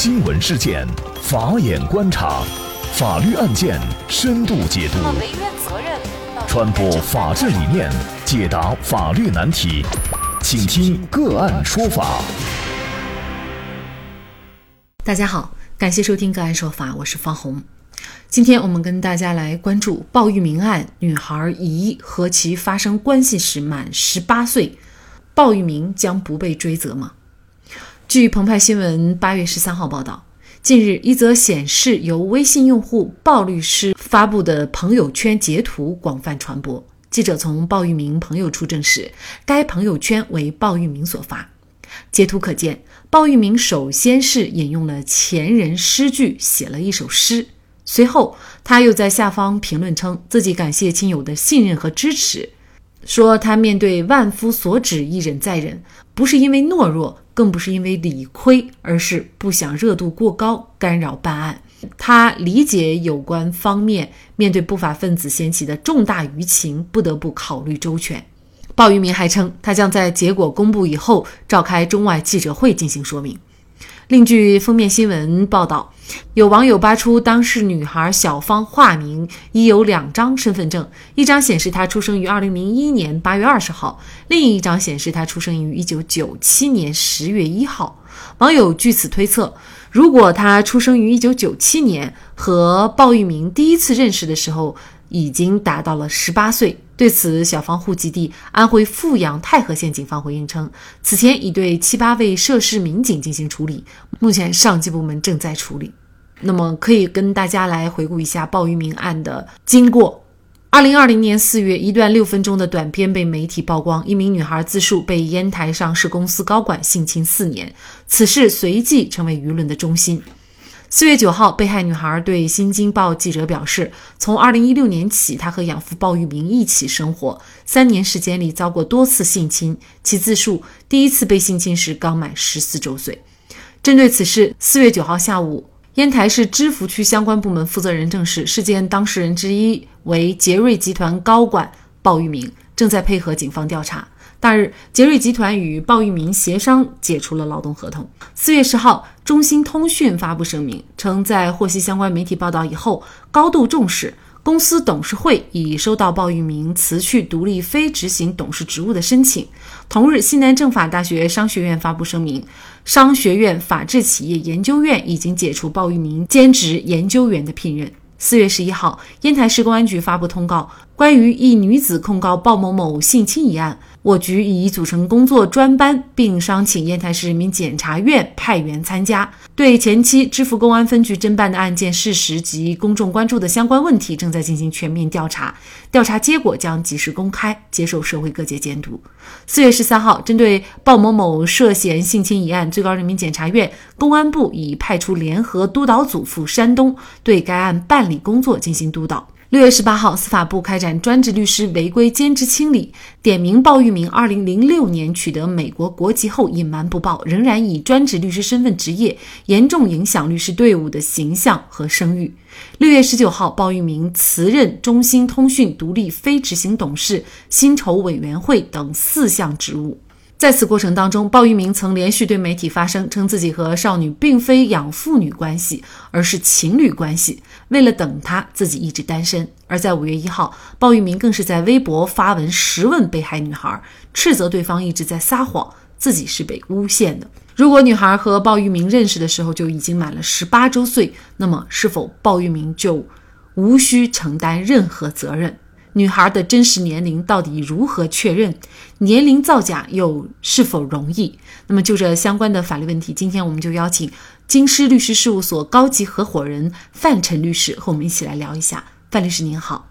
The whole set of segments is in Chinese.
新闻事件，法眼观察，法律案件深度解读，传播法治理念，解答法律难题，请听个案说法。大家好，感谢收听个案说法，我是方红。今天我们跟大家来关注鲍玉明案，女孩疑和其发生关系时满十八岁，鲍玉明将不被追责吗？据澎湃新闻八月十三号报道，近日一则显示由微信用户鲍律师发布的朋友圈截图广泛传播。记者从鲍玉明朋友处证实，该朋友圈为鲍玉明所发。截图可见，鲍玉明首先是引用了前人诗句，写了一首诗，随后他又在下方评论称自己感谢亲友的信任和支持，说他面对万夫所指，一忍再忍，不是因为懦弱。更不是因为理亏，而是不想热度过高干扰办案。他理解有关方面面对不法分子掀起的重大舆情，不得不考虑周全。鲍玉明还称，他将在结果公布以后召开中外记者会进行说明。另据封面新闻报道，有网友扒出当事女孩小芳化名已有两张身份证，一张显示她出生于二零零一年八月二十号，另一张显示她出生于一九九七年十月一号。网友据此推测，如果她出生于一九九七年，和鲍玉明第一次认识的时候已经达到了十八岁。对此，小芳户籍地安徽阜阳太和县警方回应称，此前已对七八位涉事民警进行处理，目前上级部门正在处理。那么，可以跟大家来回顾一下鲍玉明案的经过。二零二零年四月，一段六分钟的短片被媒体曝光，一名女孩自述被烟台上市公司高管性侵四年，此事随即成为舆论的中心。四月九号，被害女孩对《新京报》记者表示，从二零一六年起，她和养父鲍玉明一起生活，三年时间里遭过多次性侵。其自述，第一次被性侵时刚满十四周岁。针对此事，四月九号下午，烟台市芝罘区相关部门负责人证实，事件当事人之一为杰瑞集团高管鲍玉明，正在配合警方调查。当日，杰瑞集团与鲍玉明协商解除了劳动合同。四月十号，中兴通讯发布声明称，在获悉相关媒体报道以后，高度重视。公司董事会已收到鲍玉明辞去独立非执行董事职务的申请。同日，西南政法大学商学院发布声明，商学院法治企业研究院已经解除鲍玉明兼职研究员的聘任。四月十一号，烟台市公安局发布通告，关于一女子控告鲍某某性侵一案。我局已组成工作专班，并商请烟台市人民检察院派员参加，对前期支付公安分局侦办的案件事实及公众关注的相关问题，正在进行全面调查，调查结果将及时公开，接受社会各界监督。四月十三号，针对鲍某某涉嫌性侵一案，最高人民检察院、公安部已派出联合督导组赴山东，对该案办理工作进行督导。六月十八号，司法部开展专职律师违规兼职清理，点名鲍玉明二零零六年取得美国国籍后隐瞒不报，仍然以专职律师身份执业，严重影响律师队伍的形象和声誉。六月十九号，鲍玉明辞任中兴通讯独立非执行董事、薪酬委员会等四项职务。在此过程当中，鲍玉明曾连续对媒体发声，称自己和少女并非养父女关系，而是情侣关系。为了等她，自己一直单身。而在五月一号，鲍玉明更是在微博发文实问被害女孩，斥责对方一直在撒谎，自己是被诬陷的。如果女孩和鲍玉明认识的时候就已经满了十八周岁，那么是否鲍玉明就无需承担任何责任？女孩的真实年龄到底如何确认？年龄造假又是否容易？那么就这相关的法律问题，今天我们就邀请京师律师事务所高级合伙人范晨律师和我们一起来聊一下。范律师您好，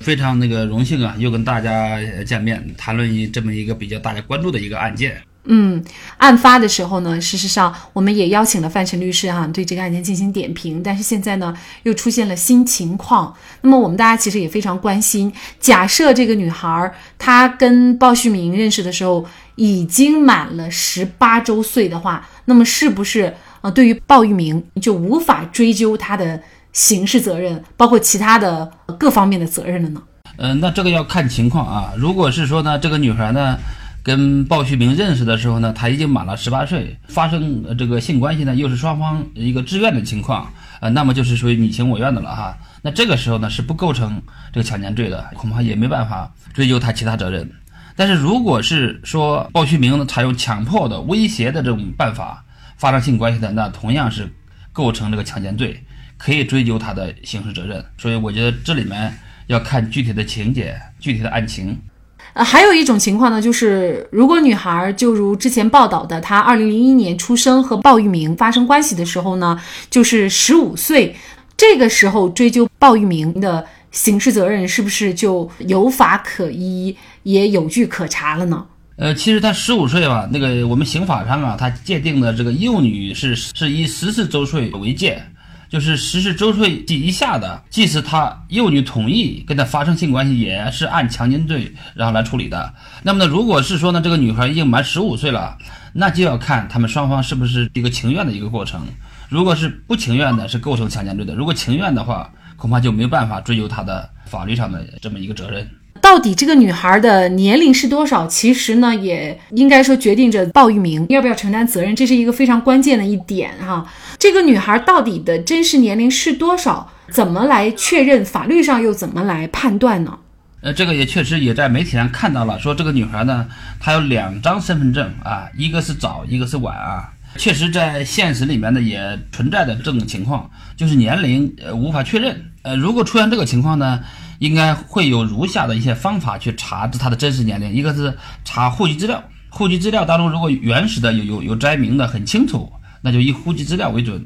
非常那个荣幸啊，又跟大家见面，谈论一这么一个比较大家关注的一个案件。嗯，案发的时候呢，事实上我们也邀请了范晨律师哈，对这个案件进行点评。但是现在呢，又出现了新情况。那么我们大家其实也非常关心，假设这个女孩她跟鲍旭明认识的时候已经满了十八周岁的话，那么是不是呃，对于鲍玉明就无法追究他的刑事责任，包括其他的各方面的责任了呢？嗯，那这个要看情况啊。如果是说呢，这个女孩呢？跟鲍旭明认识的时候呢，他已经满了十八岁，发生这个性关系呢，又是双方一个自愿的情况，呃，那么就是属于你情我愿的了哈。那这个时候呢，是不构成这个强奸罪的，恐怕也没办法追究他其他责任。但是如果是说鲍旭明采用强迫的、威胁的这种办法发生性关系的，那同样是构成这个强奸罪，可以追究他的刑事责任。所以我觉得这里面要看具体的情节、具体的案情。呃，还有一种情况呢，就是如果女孩就如之前报道的，她二零零一年出生和鲍玉明发生关系的时候呢，就是十五岁，这个时候追究鲍玉明的刑事责任，是不是就有法可依，也有据可查了呢？呃，其实他十五岁吧，那个我们刑法上啊，他界定的这个幼女是是以十四周岁为界。就是十四周岁及以下的，即使他幼女同意跟他发生性关系，也是按强奸罪然后来处理的。那么呢，如果是说呢，这个女孩已经满十五岁了，那就要看他们双方是不是一个情愿的一个过程。如果是不情愿的，是构成强奸罪的；如果情愿的话，恐怕就没办法追究他的法律上的这么一个责任。到底这个女孩的年龄是多少？其实呢，也应该说决定着鲍玉明要不要承担责任，这是一个非常关键的一点哈。这个女孩到底的真实年龄是多少？怎么来确认？法律上又怎么来判断呢？呃，这个也确实也在媒体上看到了，说这个女孩呢，她有两张身份证啊，一个是早，一个是晚啊。确实，在现实里面呢，也存在的这种情况，就是年龄呃无法确认。呃，如果出现这个情况呢？应该会有如下的一些方法去查知他的真实年龄，一个是查户籍资料，户籍资料当中如果原始的有有有摘明的很清楚，那就以户籍资料为准；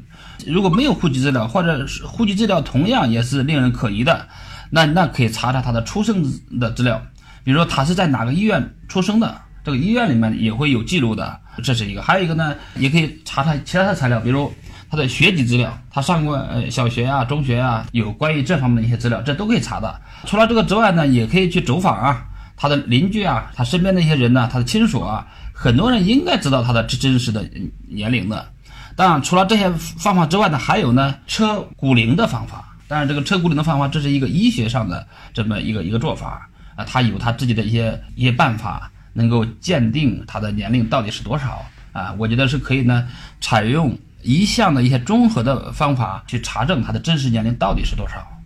如果没有户籍资料，或者是户籍资料同样也是令人可疑的，那那可以查查他的出生的资料，比如说他是在哪个医院出生的，这个医院里面也会有记录的，这是一个；还有一个呢，也可以查查其他的材料，比如。他的学籍资料，他上过呃小学啊、中学啊，有关于这方面的一些资料，这都可以查的。除了这个之外呢，也可以去走访啊，他的邻居啊，他身边的一些人呢，他的亲属啊，很多人应该知道他的真真实的年龄的。当然，除了这些方法之外呢，还有呢测骨龄的方法。当然，这个测骨龄的方法，这是一个医学上的这么一个一个做法啊，他有他自己的一些一些办法，能够鉴定他的年龄到底是多少啊。我觉得是可以呢，采用。一项的一些综合的方法去查证他的真实年龄到底是多少。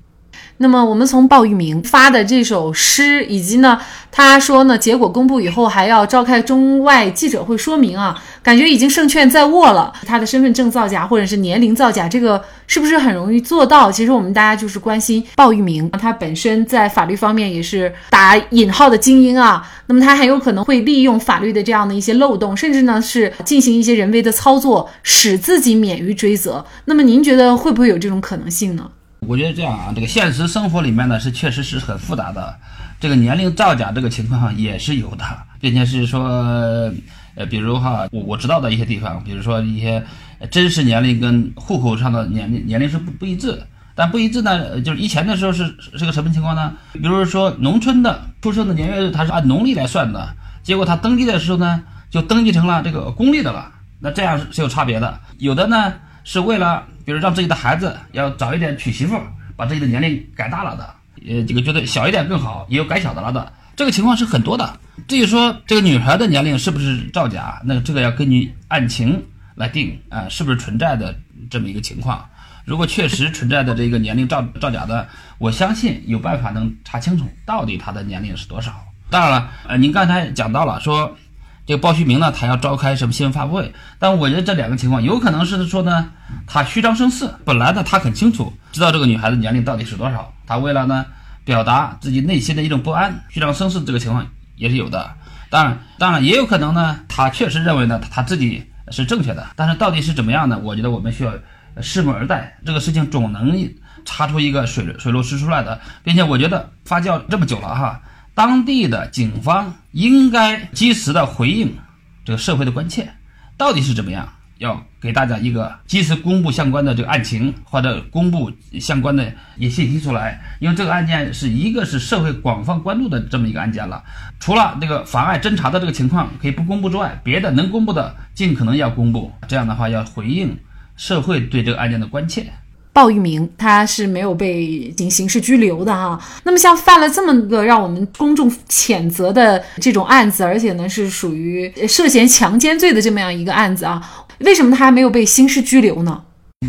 那么我们从鲍玉明发的这首诗，以及呢，他说呢，结果公布以后还要召开中外记者会说明啊，感觉已经胜券在握了。他的身份证造假或者是年龄造假，这个是不是很容易做到？其实我们大家就是关心鲍玉明，他本身在法律方面也是打引号的精英啊。那么他很有可能会利用法律的这样的一些漏洞，甚至呢是进行一些人为的操作，使自己免于追责。那么您觉得会不会有这种可能性呢？我觉得这样啊，这个现实生活里面呢是确实是很复杂的，这个年龄造假这个情况也是有的，并且是说，呃，比如哈，我我知道的一些地方，比如说一些真实年龄跟户口上的年龄年龄是不不一致，但不一致呢，就是以前的时候是是个什么情况呢？比如说农村的出生的年月日，他是按农历来算的，结果他登记的时候呢，就登记成了这个公历的了，那这样是有差别的，有的呢。是为了，比如让自己的孩子要早一点娶媳妇，把自己的年龄改大了的，呃，这个觉得小一点更好，也有改小的了的，这个情况是很多的。至于说这个女孩的年龄是不是造假，那这个要根据案情来定啊，是不是存在的这么一个情况。如果确实存在的这个年龄造造假的，我相信有办法能查清楚到底她的年龄是多少。当然了，呃，您刚才讲到了说。这个鲍旭明呢，他要召开什么新闻发布会？但我觉得这两个情况有可能是说呢，他虚张声势。本来呢，他很清楚知道这个女孩子年龄到底是多少，他为了呢表达自己内心的一种不安，虚张声势这个情况也是有的。当然，当然也有可能呢，他确实认为呢他自己是正确的。但是到底是怎么样呢？我觉得我们需要拭目而待。这个事情总能查出一个水水落石出来的，并且我觉得发酵这么久了哈。当地的警方应该及时的回应这个社会的关切，到底是怎么样？要给大家一个及时公布相关的这个案情，或者公布相关的一些信息出来。因为这个案件是一个是社会广泛关注的这么一个案件了。除了这个妨碍侦查的这个情况可以不公布之外，别的能公布的尽可能要公布。这样的话要回应社会对这个案件的关切。鲍玉明他是没有被进刑事拘留的哈。那么像犯了这么个让我们公众谴责的这种案子，而且呢是属于涉嫌强奸罪的这么样一个案子啊，为什么他还没有被刑事拘留呢？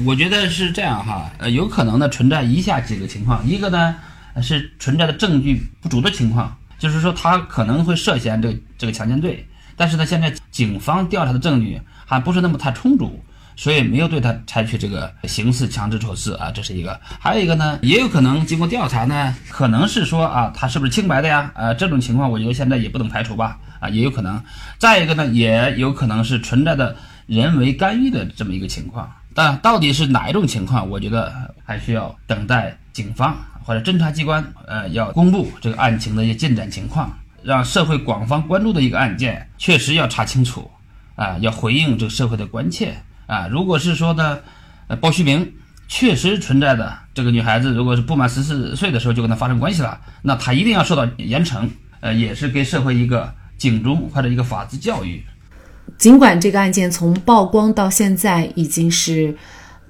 我觉得是这样哈，呃，有可能呢存在以下几个情况，一个呢是存在的证据不足的情况，就是说他可能会涉嫌这个这个强奸罪，但是呢现在警方调查的证据还不是那么太充足。所以没有对他采取这个刑事强制措施啊，这是一个。还有一个呢，也有可能经过调查呢，可能是说啊，他是不是清白的呀？呃，这种情况我觉得现在也不能排除吧。啊，也有可能。再一个呢，也有可能是存在的人为干预的这么一个情况。但到底是哪一种情况，我觉得还需要等待警方或者侦查机关呃要公布这个案情的一些进展情况，让社会广泛关注的一个案件，确实要查清楚啊，要回应这个社会的关切。啊，如果是说的，呃，鲍旭明确实存在的这个女孩子，如果是不满十四岁的时候就跟他发生关系了，那他一定要受到严惩，呃，也是给社会一个警钟或者一个法治教育。尽管这个案件从曝光到现在已经是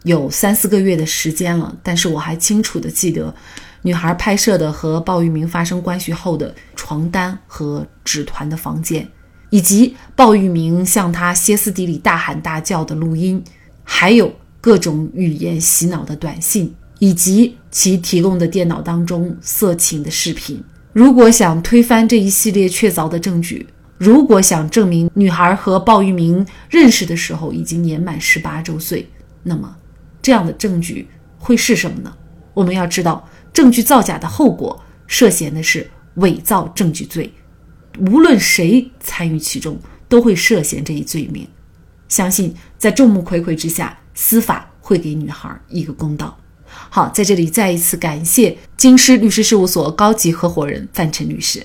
有三四个月的时间了，但是我还清楚的记得，女孩拍摄的和鲍玉明发生关系后的床单和纸团的房间。以及鲍玉明向他歇斯底里大喊大叫的录音，还有各种语言洗脑的短信，以及其提供的电脑当中色情的视频。如果想推翻这一系列确凿的证据，如果想证明女孩和鲍玉明认识的时候已经年满十八周岁，那么这样的证据会是什么呢？我们要知道，证据造假的后果，涉嫌的是伪造证据罪。无论谁参与其中，都会涉嫌这一罪名。相信在众目睽睽之下，司法会给女孩一个公道。好，在这里再一次感谢京师律师事务所高级合伙人范晨律师。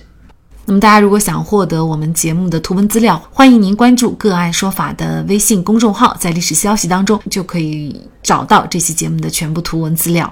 那么，大家如果想获得我们节目的图文资料，欢迎您关注“个案说法”的微信公众号，在历史消息当中就可以找到这期节目的全部图文资料。